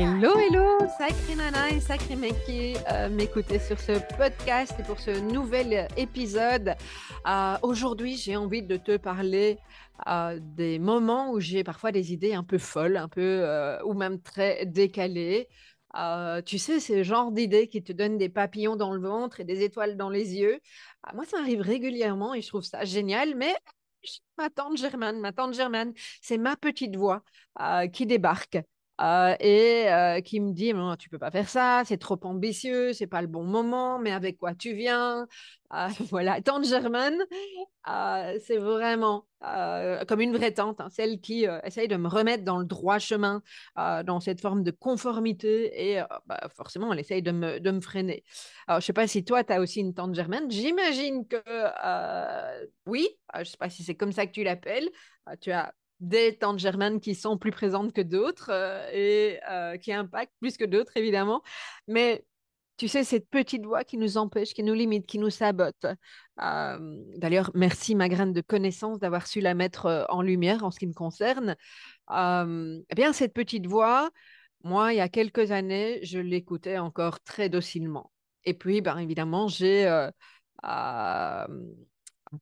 Hello, hello, sacré nana et sacré mec qui euh, m'écoutez sur ce podcast et pour ce nouvel épisode. Euh, Aujourd'hui, j'ai envie de te parler euh, des moments où j'ai parfois des idées un peu folles, un peu ou même très décalées. Tu sais, le genre d'idées qui te donnent des papillons dans le ventre et des étoiles dans les yeux. Moi, ça arrive régulièrement et je trouve ça génial, mais ma tante Germaine, ma tante Germaine, c'est ma petite voix qui débarque euh, et euh, qui me dit non, tu peux pas faire ça, c'est trop ambitieux, c'est pas le bon moment, mais avec quoi tu viens? Euh, Voilà, tante Germaine, euh, c'est vraiment comme une vraie tante, hein, celle qui essaye de me remettre dans le droit chemin, dans cette forme de conformité et bah, forcément, elle essaye de me, de me freiner. Alors, je sais pas si toi, tu as aussi une tante Germaine, j'imagine que oui, je sais pas si c'est comme ça que tu l'appelles, tu as des tantes germaines qui sont plus présentes que d'autres euh, et euh, qui impactent plus que d'autres, évidemment. Mais tu sais, cette petite voix qui nous empêche, qui nous limite, qui nous sabote. Euh, D'ailleurs, merci ma graine de connaissance d'avoir su la mettre en lumière en ce qui me concerne. Eh bien, cette petite voix, moi, il y a quelques années, je l'écoutais encore très docilement. Et puis, ben, évidemment, j'ai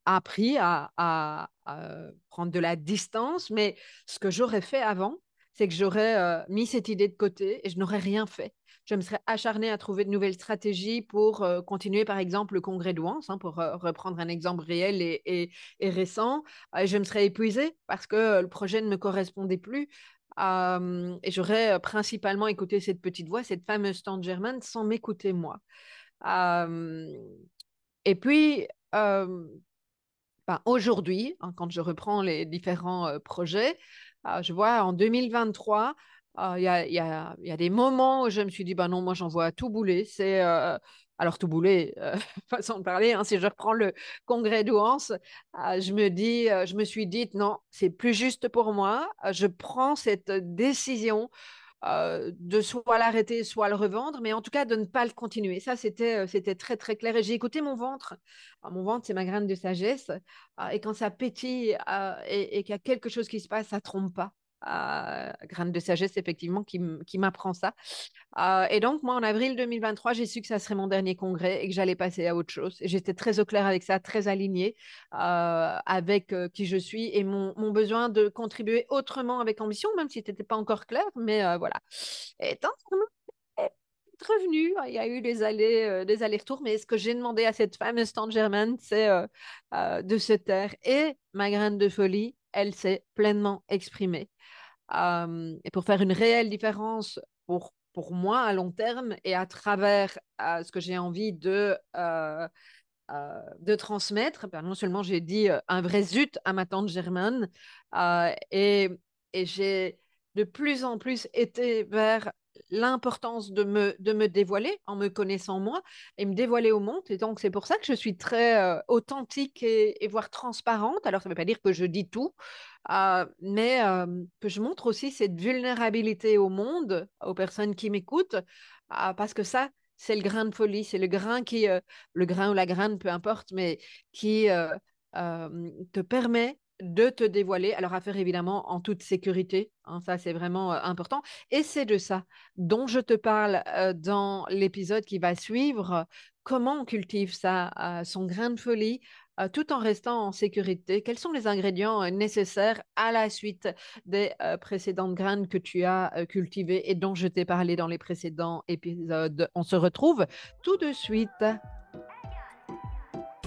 appris à- à prendre de la distance, mais ce que j'aurais fait avant, c'est que j'aurais euh, mis cette idée de côté et je n'aurais rien fait. Je me serais acharnée à trouver de nouvelles stratégies pour euh, continuer, par exemple, le congrès de Ouance, hein, pour euh, reprendre un exemple réel et, et- et récent. Euh, je me serais épuisée parce que euh, le projet ne me correspondait plus. Euh, et j'aurais euh, principalement écouté cette petite voix, cette fameuse tante Germaine, sans m'écouter moi. Euh, et puis, euh, ben, aujourd'hui, hein, quand je reprends les différents projets, euh, je vois en 2023, euh, il y y y a des moments où je me suis dit, bah non, moi j'envoie tout bouler. C'est, alors tout bouler, euh, façon de parler, hein, si je reprends le congrès d'Ouance, euh, je me dis, je me suis dit, non, c'est plus juste pour moi. Je prends cette décision euh, de soit l'arrêter, soit le revendre, mais en tout cas de ne pas le continuer. Ça, c'était euh, c'était très, très clair. Et j'ai écouté mon ventre. Alors, mon ventre, c'est ma graine de sagesse. Euh, et quand ça pétille euh, et, et qu'il y a quelque chose qui se passe, ça trompe pas. Graine de sagesse, effectivement, qui, m'apprend ça. Euh, et donc, moi, en avril 2023, j'ai su que ça serait mon dernier congrès et que j'allais passer à autre chose. J'étais très au clair avec ça, très alignée euh, avec euh, qui je suis et mon, besoin de contribuer autrement avec ambition, même si ce n'était pas encore clair. Mais euh, voilà. Et tant revenu, il y a eu des allers, des allers-retours, mais ce que j'ai demandé à cette fameuse tante Germaine, c'est de se taire. Et ma graine de folie, elle s'est pleinement exprimée. Et pour faire une réelle différence pour, pour moi à long terme et à travers ce que j'ai envie de, de transmettre, ben non seulement j'ai dit un vrai zut à ma tante Germaine, et, et j'ai de plus en plus été vers l'importance de me, de me dévoiler en me connaissant moi et me dévoiler au monde. Et donc, c'est pour ça que je suis très euh, authentique et, voire transparente. Alors, ça ne veut pas dire que je dis tout, euh, mais euh, que je montre aussi cette vulnérabilité au monde, aux personnes qui m'écoutent, parce que ça, c'est le grain de folie, c'est le grain qui, le grain ou la graine, peu importe, mais qui te permet de te dévoiler, alors à faire évidemment en toute sécurité, hein, ça c'est vraiment important, et c'est de ça dont je te parle dans l'épisode qui va suivre, comment on cultive ça, euh, son grain de folie, tout en restant en sécurité, quels sont les ingrédients nécessaires à la suite des précédentes graines que tu as cultivées et dont je t'ai parlé dans les précédents épisodes? On se retrouve tout de suite.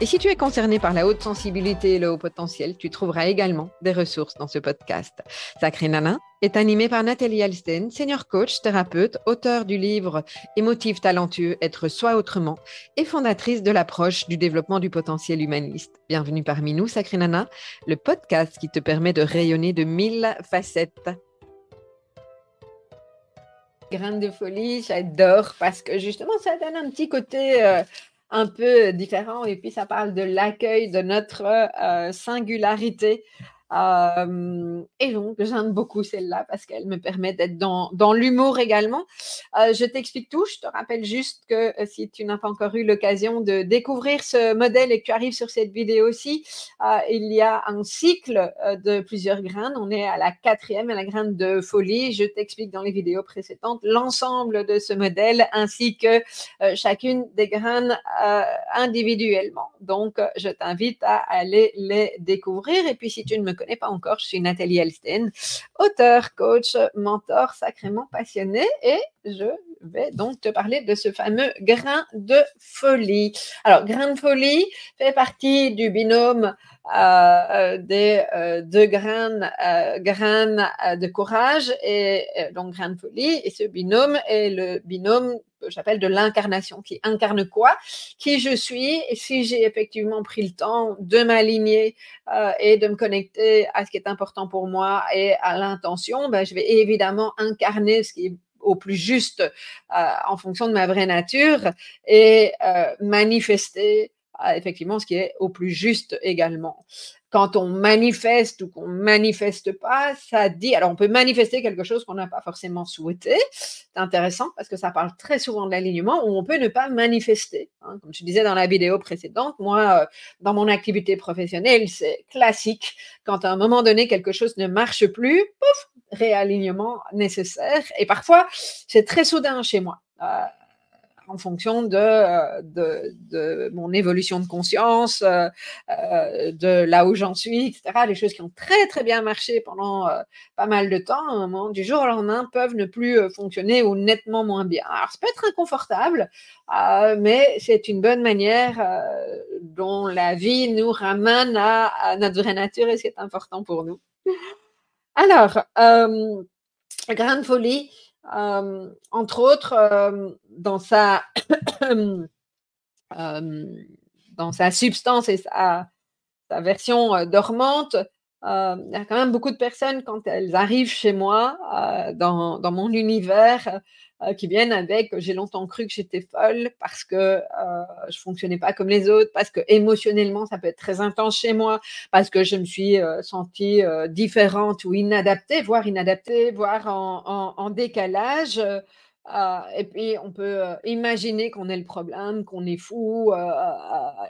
Et si tu es concerné par la haute sensibilité et le haut potentiel, tu trouveras également des ressources dans ce podcast. Sacré Nana est animé par Nathalie Alsten, senior coach, thérapeute, auteur du livre Émotif talentueux, être soi autrement et fondatrice de l'approche du développement du potentiel humaniste. Bienvenue parmi nous, Sacré Nana, le podcast qui te permet de rayonner de mille facettes. Graines de folie, j'adore parce que justement, ça donne un petit côté euh, un peu différent et puis ça parle de l'accueil de notre euh, singularité et donc, j'aime beaucoup celle-là parce qu'elle me permet d'être dans, dans l'humour également. je t'explique tout. Je te rappelle juste que si tu n'as pas encore eu l'occasion de découvrir ce modèle et que tu arrives sur cette vidéo aussi, il y a un cycle de plusieurs graines. On est à la quatrième, à la graine de folie. Je t'explique dans les vidéos précédentes l'ensemble de ce modèle ainsi que chacune des graines individuellement. Donc, je t'invite à aller les découvrir. Et puis, si tu ne me connais pas encore, je suis Nathalie Elsten, auteur, coach, mentor sacrément passionné et je vais donc te parler de ce fameux grain de folie. Alors, grain de folie fait partie du binôme euh, des euh, deux graines, euh, de courage et donc grain de folie. Et ce binôme est le binôme que j'appelle de l'incarnation, qui incarne quoi? Qui je suis Et si j'ai effectivement pris le temps de m'aligner et de me connecter à ce qui est important pour moi et à l'intention, ben, je vais évidemment incarner ce qui est au plus juste en fonction de ma vraie nature et manifester effectivement ce qui est au plus juste également. Quand on manifeste ou qu'on manifeste pas, ça dit, alors on peut manifester quelque chose qu'on n'a pas forcément souhaité. C'est intéressant parce que ça parle très souvent de l'alignement où on peut ne pas manifester. Hein. Comme je disais dans la vidéo précédente, moi, euh, dans mon activité professionnelle, c'est classique. Quand à un moment donné, quelque chose ne marche plus, pouf, réalignement nécessaire. Et parfois, c'est très soudain chez moi. Euh, en fonction de, euh, de, mon évolution de conscience, euh, euh, de là où j'en suis, etc. Les choses qui ont très très bien marché pendant pas mal de temps, à un moment du jour au lendemain, peuvent ne plus fonctionner ou nettement moins bien. Alors, ça peut être inconfortable, mais c'est une bonne manière dont la vie nous ramène à, notre vraie nature et c'est important pour nous. Alors, grande folie, entre autres, dans sa, dans sa substance et sa, sa version dormante, il y a quand même beaucoup de personnes, quand elles arrivent chez moi, dans, dans, mon univers, euh, qui viennent avec j'ai longtemps cru que j'étais folle parce que euh, je fonctionnais pas comme les autres, parce que émotionnellement ça peut être très intense chez moi, parce que je me suis euh, sentie différente ou inadaptée, voire inadaptée, voire en décalage. Euh, et puis, on peut euh, imaginer qu'on est le problème, qu'on est fou. Euh,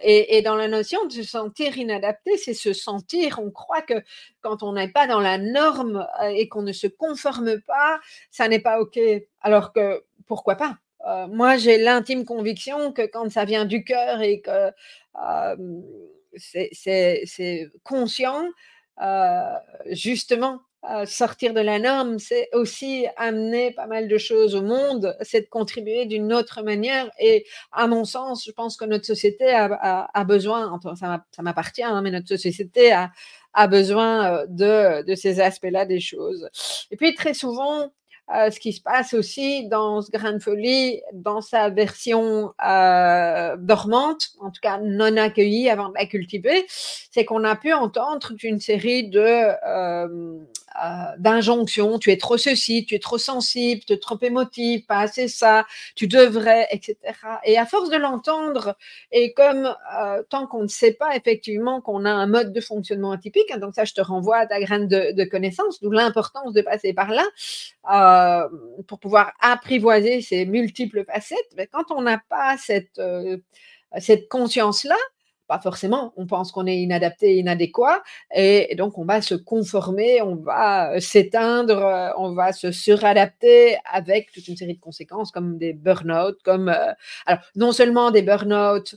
et, dans la notion de se sentir inadapté, c'est se sentir, on croit que quand on n'est pas dans la norme et qu'on ne se conforme pas, ça n'est pas OK. Alors que, pourquoi pas? Moi, j'ai l'intime conviction que quand ça vient du cœur et que c'est conscient, justement, sortir de la norme, c'est aussi amener pas mal de choses au monde, c'est de contribuer d'une autre manière. Et à mon sens, je pense que notre société a, besoin, ça m'appartient, hein, mais notre société a, besoin de, de ces aspects-là des choses. Et puis très souvent, euh, ce qui se passe aussi dans ce grain de folie, dans sa version euh, dormante, en tout cas non accueillie avant de la cultiver, c'est qu'on a pu entendre une série de euh, euh, d'injonctions, tu es trop ceci, tu es trop sensible, tu es trop émotif, pas assez ça, tu devrais, etc. Et à force de l'entendre, et comme euh, tant qu'on ne sait pas effectivement qu'on a un mode de fonctionnement atypique, hein, donc ça je te renvoie à ta graine de, de connaissance, d'où l'importance de passer par là euh, pour pouvoir apprivoiser ces multiples facettes, mais quand on n'a pas cette, cette conscience-là, pas forcément, on pense qu'on est inadapté, inadéquat, et, donc on va se conformer, on va euh, s'éteindre, euh, on va se suradapter avec toute une série de conséquences comme des burn-out, comme euh, alors non seulement des burn-out,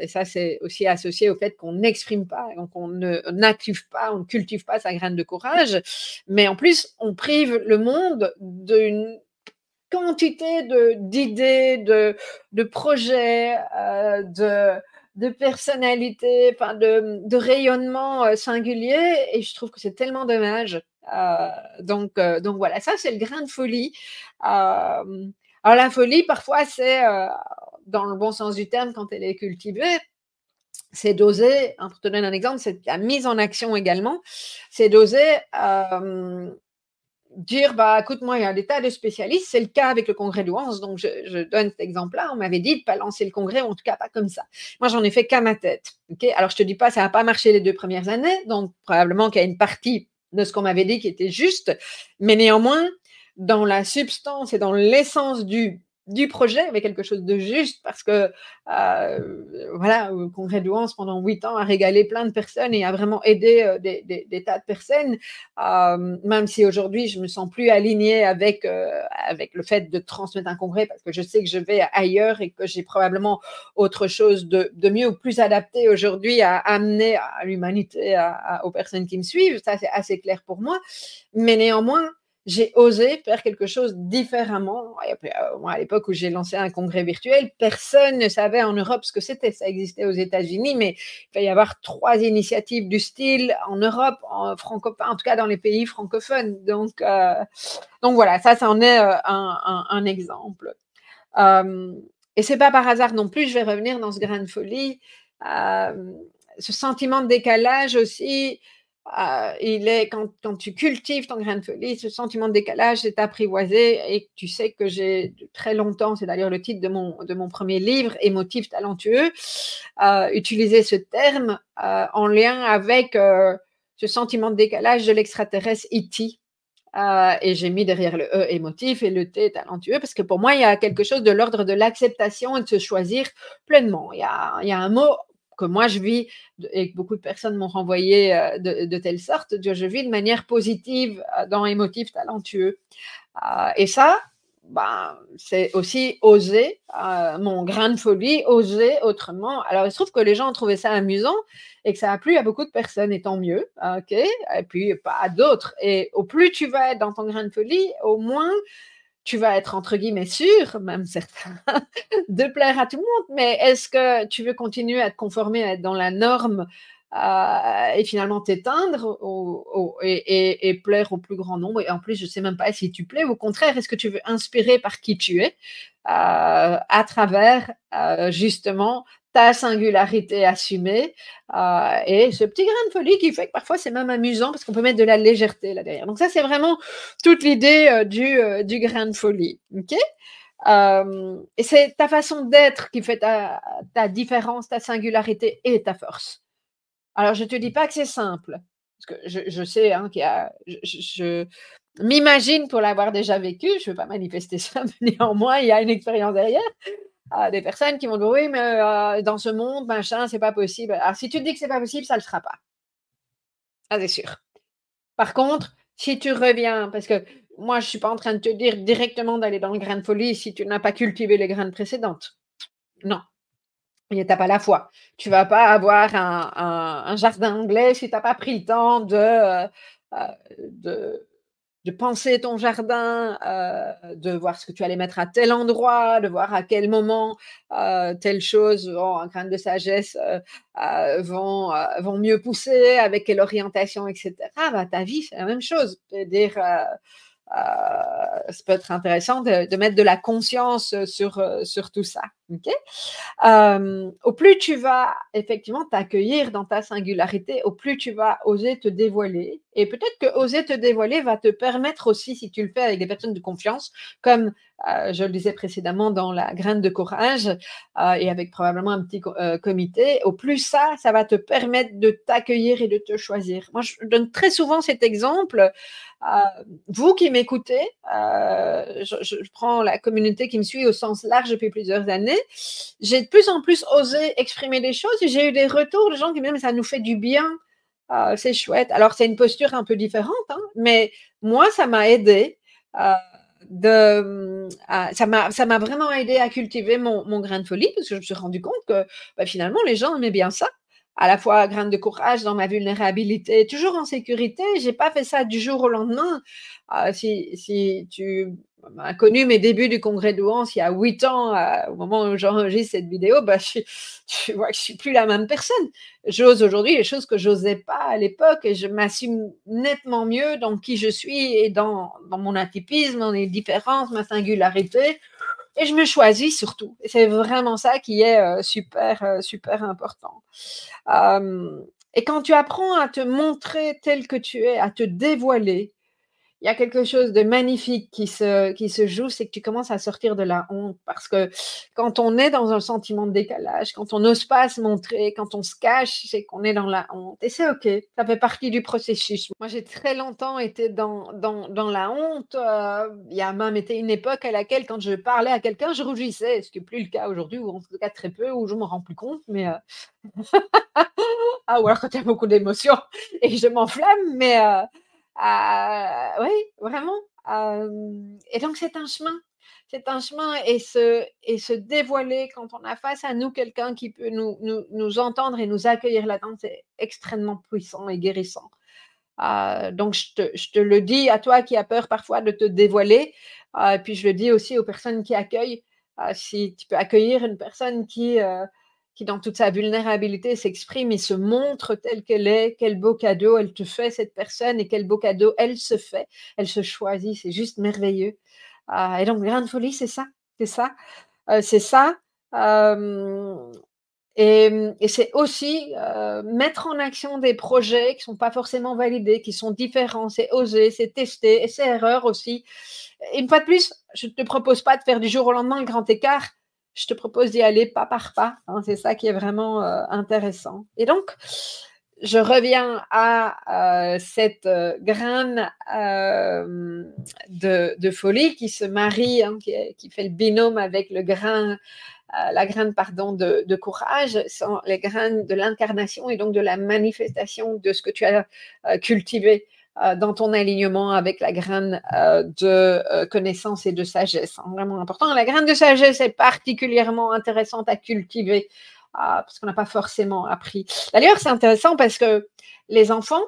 et ça c'est aussi associé au fait qu'on n'exprime pas, donc on n'active pas, on ne cultive pas sa graine de courage, mais en plus on prive le monde d'une quantité d'idées, de, de, projets, de de personnalité, de, rayonnement euh, singulier, et je trouve que c'est tellement dommage. Euh, donc, euh, donc voilà, ça c'est le grain de folie. alors la folie, parfois, c'est dans le bon sens du terme quand elle est cultivée, c'est d'oser, hein, pour te donner un exemple, c'est la mise en action également, c'est d'oser dire, bah, écoute, moi, il y a des tas de spécialistes. C'est le cas avec le congrès de Louance. Donc, je, donne cet exemple-là. On m'avait dit de ne pas lancer le congrès, ou en tout cas pas comme ça. Moi, j'en ai fait qu'à ma tête. ok? Alors, je te dis pas, ça n'a pas marché les deux premières années. Donc, probablement qu'il y a une partie de ce qu'on m'avait dit qui était juste. Mais néanmoins, dans la substance et dans l'essence du du projet, mais quelque chose de juste, parce que euh, voilà, le Congrès de Louance pendant huit ans a régalé plein de personnes et a vraiment aidé euh, des, tas de personnes, euh, même si aujourd'hui je me sens plus alignée avec, avec le fait de transmettre un congrès, parce que je sais que je vais ailleurs et que j'ai probablement autre chose de, de, mieux ou plus adapté aujourd'hui à amener à l'humanité, aux personnes qui me suivent, ça c'est assez clair pour moi, mais néanmoins, j'ai osé faire quelque chose différemment. Euh, à l'époque où j'ai lancé un congrès virtuel, personne ne savait en Europe ce que c'était. Ça existait aux États-Unis, mais il va y avoir trois initiatives du style en Europe, en francophone, en tout cas dans les pays francophones. Donc, euh, voilà, ça, ça en est euh, un, exemple. Euh, et c'est pas par hasard non plus. Je vais revenir dans ce grain de folie. ce sentiment de décalage aussi ah, il est quand, tu cultives ton grain de folie, ce sentiment de décalage est apprivoisé et tu sais que j'ai très longtemps, c'est d'ailleurs le titre de mon, de mon premier livre, Émotif talentueux, euh, utilisé ce terme euh, en lien avec euh, ce sentiment de décalage de l'extraterrestre E.T. Et j'ai mis derrière le E émotif et le T talentueux parce que pour moi, il y a quelque chose de l'ordre de l'acceptation et de se choisir pleinement. Il y a, il y a un mot que moi je vis et que beaucoup de personnes m'ont renvoyé euh, de, telle sorte, je vis de manière positive euh, dans émotif talentueux. Euh, et ça, ben, c'est aussi oser, mon grain de folie, oser autrement. Alors, il se trouve que les gens ont trouvé ça amusant et que ça a plu à beaucoup de personnes, et tant mieux, ok Et puis, pas à d'autres. Et au plus tu vas être dans ton grain de folie, au moins tu vas être entre guillemets sûr, même certains, de plaire à tout le monde, mais est-ce que tu veux continuer à te conformer à être dans la norme euh, et finalement t'éteindre et, plaire au plus grand nombre? Et en plus, je ne sais même pas si tu plais. Au contraire, est-ce que tu veux inspirer par qui tu es euh, à travers euh, justement ta singularité assumée euh, et ce petit grain de folie qui fait que parfois c'est même amusant parce qu'on peut mettre de la légèreté là derrière. Donc ça c'est vraiment toute l'idée euh, du, euh, du grain de folie. Ok? Et c'est ta façon d'être qui fait ta, différence, ta singularité et ta force. Alors je te dis pas que c'est simple parce que je, je sais hein, qu'il y a, je, je m'imagine pour l'avoir déjà vécu, je ne veux pas manifester ça, mais néanmoins, il y a une expérience derrière des personnes qui vont dire oui, mais euh, dans ce monde, machin, c'est pas possible. Alors, si tu te dis que c'est pas possible, ça le sera pas. Ça, c'est sûr. Par contre, si tu reviens, parce que moi, je suis pas en train de te dire directement d'aller dans le grain de folie si tu n'as pas cultivé les graines précédentes. Non. Tu n'as pas la foi. Tu vas pas avoir un, jardin anglais si tu n'as pas pris le temps de, euh, euh, de de penser ton jardin, euh, de voir ce que tu allais mettre à tel endroit, de voir à quel moment euh, telle chose, un grain de sagesse, euh, vont, vont mieux pousser, avec quelle orientation, etc. Bah, ta vie, c'est la même chose. dire euh, ça peut être intéressant de, mettre de la conscience sur tout ça. Euh, au plus tu vas effectivement t'accueillir dans ta singularité, au plus tu vas oser te dévoiler. Et peut-être que oser te dévoiler va te permettre aussi, si tu le fais avec des personnes de confiance, comme je le disais précédemment dans la graine de courage et avec probablement un petit comité, au plus ça, ça va te permettre de t'accueillir et de te choisir. Moi, je donne très souvent cet exemple. vous qui m'écoutez, je, prends la communauté qui me suit au sens large depuis plusieurs années, j'ai de plus en plus osé exprimer des choses et j'ai eu des retours de gens qui me disent mais ça nous fait du bien, euh, c'est chouette. Alors c'est une posture un peu différente, hein, mais moi ça m'a aidé. Euh, ça m'a vraiment aidé à cultiver mon, grain de folie parce que je me suis rendu compte que bah, finalement les gens aimaient bien ça. à la fois grain de courage dans ma vulnérabilité, toujours en sécurité. J'ai pas fait ça du jour au lendemain. Euh, si, si tu as connu mes débuts du congrès de Wans il y a huit ans, euh, au moment où j'enregistre cette vidéo, bah, je, tu vois que je suis plus la même personne. J'ose aujourd'hui les choses que j'osais pas à l'époque et je m'assume nettement mieux dans qui je suis et dans, dans mon atypisme, dans les différences, ma singularité et je me choisis surtout. C'est vraiment ça qui est euh, super, euh, super important. et quand tu apprends à te montrer tel que tu es, à te dévoiler, il y a quelque chose de magnifique qui se, qui se joue, c'est que tu commences à sortir de la honte. Parce que quand on est dans un sentiment de décalage, quand on n'ose pas se montrer, quand on se cache, c'est qu'on est dans la honte. Et c'est OK, ça fait partie du processus. Moi, j'ai très longtemps été dans, dans, dans la honte. Euh, il y a même été une époque à laquelle, quand je parlais à quelqu'un, je rougissais, ce qui n'est plus le cas aujourd'hui, ou en tout cas très peu, où je ne me rends plus compte. Mais. Ah, ou alors quand il y beaucoup d'émotions et je m'enflamme, mais. Euh, oui, vraiment. et donc, c'est un chemin. C'est un chemin et se, et se dévoiler quand on a face à nous quelqu'un qui peut nous, nous, nous, entendre et nous accueillir là-dedans, c'est extrêmement puissant et guérissant. donc, je te, je te, le dis à toi qui as peur parfois de te dévoiler, et puis je le dis aussi aux personnes qui accueillent. si tu peux accueillir une personne qui, qui dans toute sa vulnérabilité s'exprime et se montre telle qu'elle est, quel beau cadeau elle te fait, cette personne, et quel beau cadeau elle se fait, elle se choisit, c'est juste merveilleux. Ah, et donc, grande folie, c'est ça, c'est ça, euh, c'est ça. et, c'est aussi euh, mettre en action des projets qui ne sont pas forcément validés, qui sont différents, c'est oser, c'est tester, et c'est erreur aussi. Et une fois de plus, je ne te propose pas de faire du jour au lendemain le grand écart, je te propose d'y aller pas par pas. Hein, c'est ça qui est vraiment euh, intéressant. Et donc, je reviens à euh, cette euh, graine de, folie qui se marie, hein, qui, fait le binôme avec la graine pardon, de, courage, les graines de l'incarnation et donc de la manifestation de ce que tu as cultivé dans ton alignement avec la graine euh, de euh, connaissance et de sagesse. Hein, vraiment important. La graine de sagesse est particulièrement intéressante à cultiver parce qu'on n'a pas forcément appris. D'ailleurs, c'est intéressant parce que les enfants,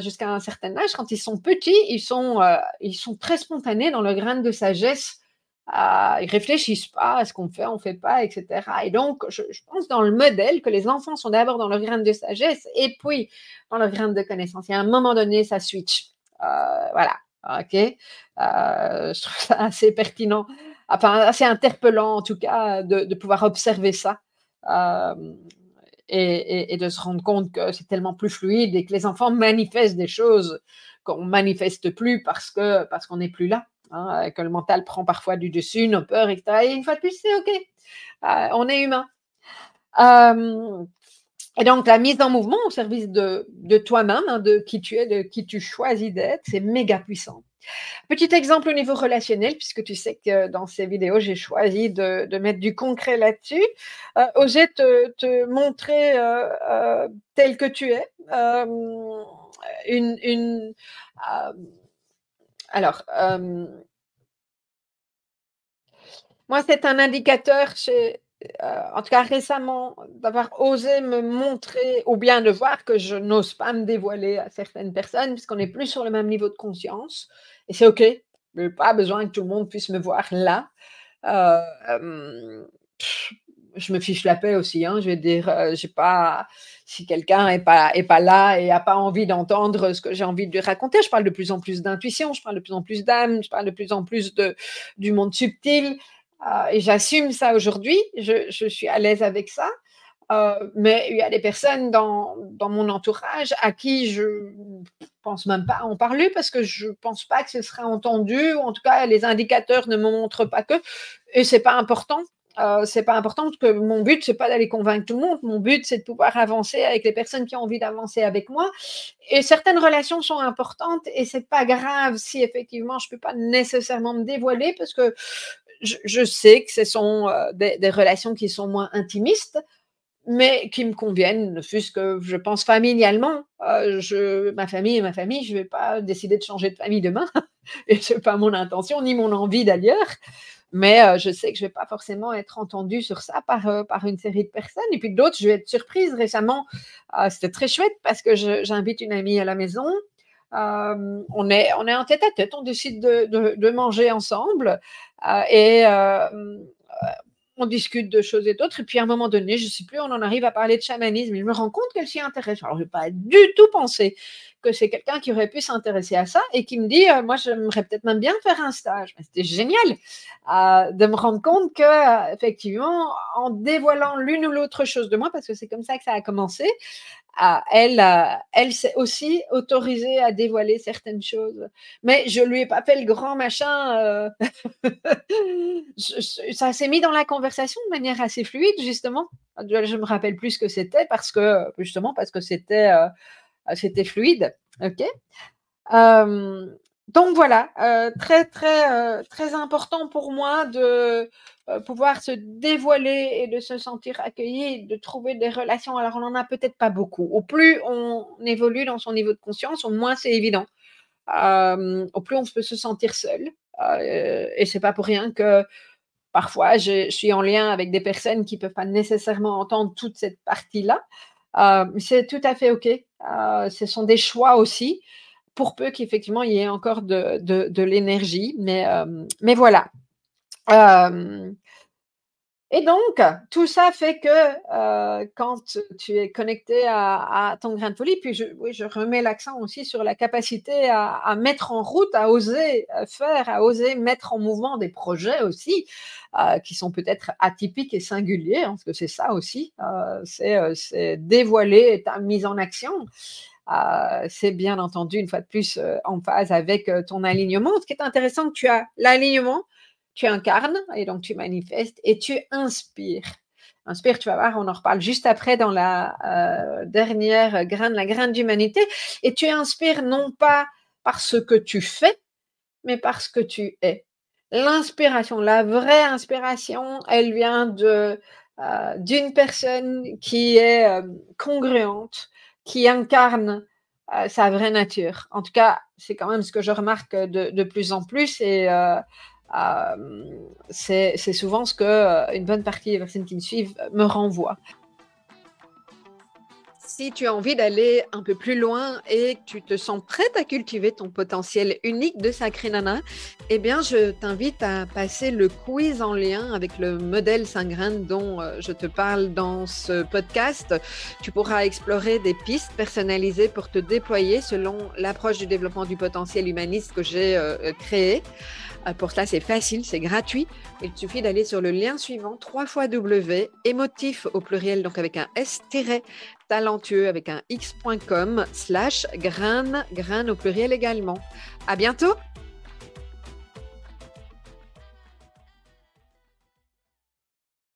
jusqu'à un certain âge, quand ils sont petits, ils sont, ils sont très spontanés dans le graine de sagesse ils réfléchissent pas à ce qu'on fait, on fait pas, etc. Et donc, je, pense dans le modèle que les enfants sont d'abord dans leur grain de sagesse et puis dans leur grain de connaissance. Et à un moment donné, ça switch. Euh, voilà. OK. Euh, je trouve ça assez pertinent, enfin assez interpellant en tout cas de, pouvoir observer ça. Euh, et, et, de se rendre compte que c'est tellement plus fluide et que les enfants manifestent des choses qu'on manifeste plus parce que parce qu'on n'est plus là. Hein, que le mental prend parfois du dessus, nos peurs, etc. Et une fois de plus, c'est OK. Euh, on est humain. et donc, la mise en mouvement au service de, toi-même, hein, de qui tu es, de qui tu choisis d'être, c'est méga puissant. Petit exemple au niveau relationnel, puisque tu sais que dans ces vidéos, j'ai choisi de, mettre du concret là-dessus. Euh, oser te, montrer euh, euh, tel que tu es. une, une alors, moi, c'est un indicateur, chez, en tout cas récemment, d'avoir osé me montrer ou bien de voir que je n'ose pas me dévoiler à certaines personnes puisqu'on n'est plus sur le même niveau de conscience. Et c'est OK. Je n'ai pas besoin que tout le monde puisse me voir là. Je me fiche la paix aussi. Hein, je vais dire, j'ai pas si quelqu'un n'est pas, est pas là et n'a pas envie d'entendre ce que j'ai envie de lui raconter, je parle de plus en plus d'intuition, je parle de plus en plus d'âme, je parle de plus en plus de, du monde subtil. Euh, et j'assume ça aujourd'hui, je, je, suis à l'aise avec ça. Euh, mais il y a des personnes dans, dans, mon entourage à qui je pense même pas en parler parce que je pense pas que ce sera entendu, ou en tout cas les indicateurs ne me montrent pas que, et c'est pas important. Euh, c'est pas important parce que mon but c'est pas d'aller convaincre tout le monde. Mon but c'est de pouvoir avancer avec les personnes qui ont envie d'avancer avec moi. Et certaines relations sont importantes et c'est pas grave si effectivement je peux pas nécessairement me dévoiler parce que je, sais que ce sont euh, des, relations qui sont moins intimistes, mais qui me conviennent, ne fût-ce que je pense familialement. Euh, je, ma famille et ma famille, je vais pas décider de changer de famille demain et c'est pas mon intention ni mon envie d'ailleurs. Mais je sais que je ne vais pas forcément être entendue sur ça par, par une série de personnes. Et puis d'autres, je vais être surprise. Récemment, c'était très chouette parce que j'invite une amie à la maison. on, est, on est en tête à tête, on décide de, de, manger ensemble et on discute de choses et d'autres. Et puis à un moment donné, je ne sais plus, on en arrive à parler de chamanisme. Je me rends compte qu'elle s'y intéresse. Alors je n'ai pas du tout pensé que c'est quelqu'un qui aurait pu s'intéresser à ça et qui me dit, euh, moi j'aimerais peut-être même bien faire un stage. C'était génial euh, de me rendre compte que euh, effectivement, en dévoilant l'une ou l'autre chose de moi, parce que c'est comme ça que ça a commencé, elle, elle s'est aussi autorisée à dévoiler certaines choses. Mais je lui ai pas fait le grand machin. ça s'est mis dans la conversation de manière assez fluide, justement. Je me rappelle plus ce que c'était parce que, justement, parce que c'était c'était fluide. OK donc voilà, très très très important pour moi de pouvoir se dévoiler et de se sentir accueilli, de trouver des relations. Alors on n'en a peut-être pas beaucoup. Au plus on évolue dans son niveau de conscience, au moins c'est évident. au plus on peut se sentir seul. et c'est pas pour rien que parfois je, suis en lien avec des personnes qui peuvent pas nécessairement entendre toute cette partie-là. C'est tout à fait ok. ce sont des choix aussi pour peu qu'effectivement il y ait encore de, l'énergie. Mais, euh, voilà. Euh, et donc, tout ça fait que euh, quand tu es connecté à, ton grain de folie, puis je, remets l'accent aussi sur la capacité à, mettre en route, à oser faire, à oser mettre en mouvement des projets aussi, qui sont peut-être atypiques et singuliers, hein, parce que c'est ça aussi, c'est dévoiler ta mise en action. Euh, c'est bien entendu, une fois de plus, euh, en phase avec euh, ton alignement. Ce qui est intéressant, tu as l'alignement, tu incarnes et donc tu manifestes et tu inspires. Inspire, tu vas voir, on en reparle juste après dans la dernière graine, la graine d'humanité. Et tu inspires non pas par ce que tu fais, mais parce que tu es. L'inspiration, la vraie inspiration, elle vient de d'une personne qui est congruente, qui incarne euh, sa vraie nature. En tout cas, c'est quand même ce que je remarque de, plus en plus et euh, euh, c'est souvent ce que une bonne partie des personnes qui me suivent me renvoient si tu as envie d'aller un peu plus loin et que tu te sens prête à cultiver ton potentiel unique de Sacré Nana, eh bien, je t'invite à passer le quiz en lien avec le modèle Saint-Grain dont euh, je te parle dans ce podcast. Tu pourras explorer des pistes personnalisées pour te déployer selon l'approche du développement du potentiel humaniste que j'ai euh, euh, créé. Pour cela, c'est facile, c'est gratuit. Il suffit d'aller sur le lien suivant, 3 fois W, émotif au pluriel, donc avec un S talentueux avec un x.com slash grain, grain au pluriel également. À bientôt!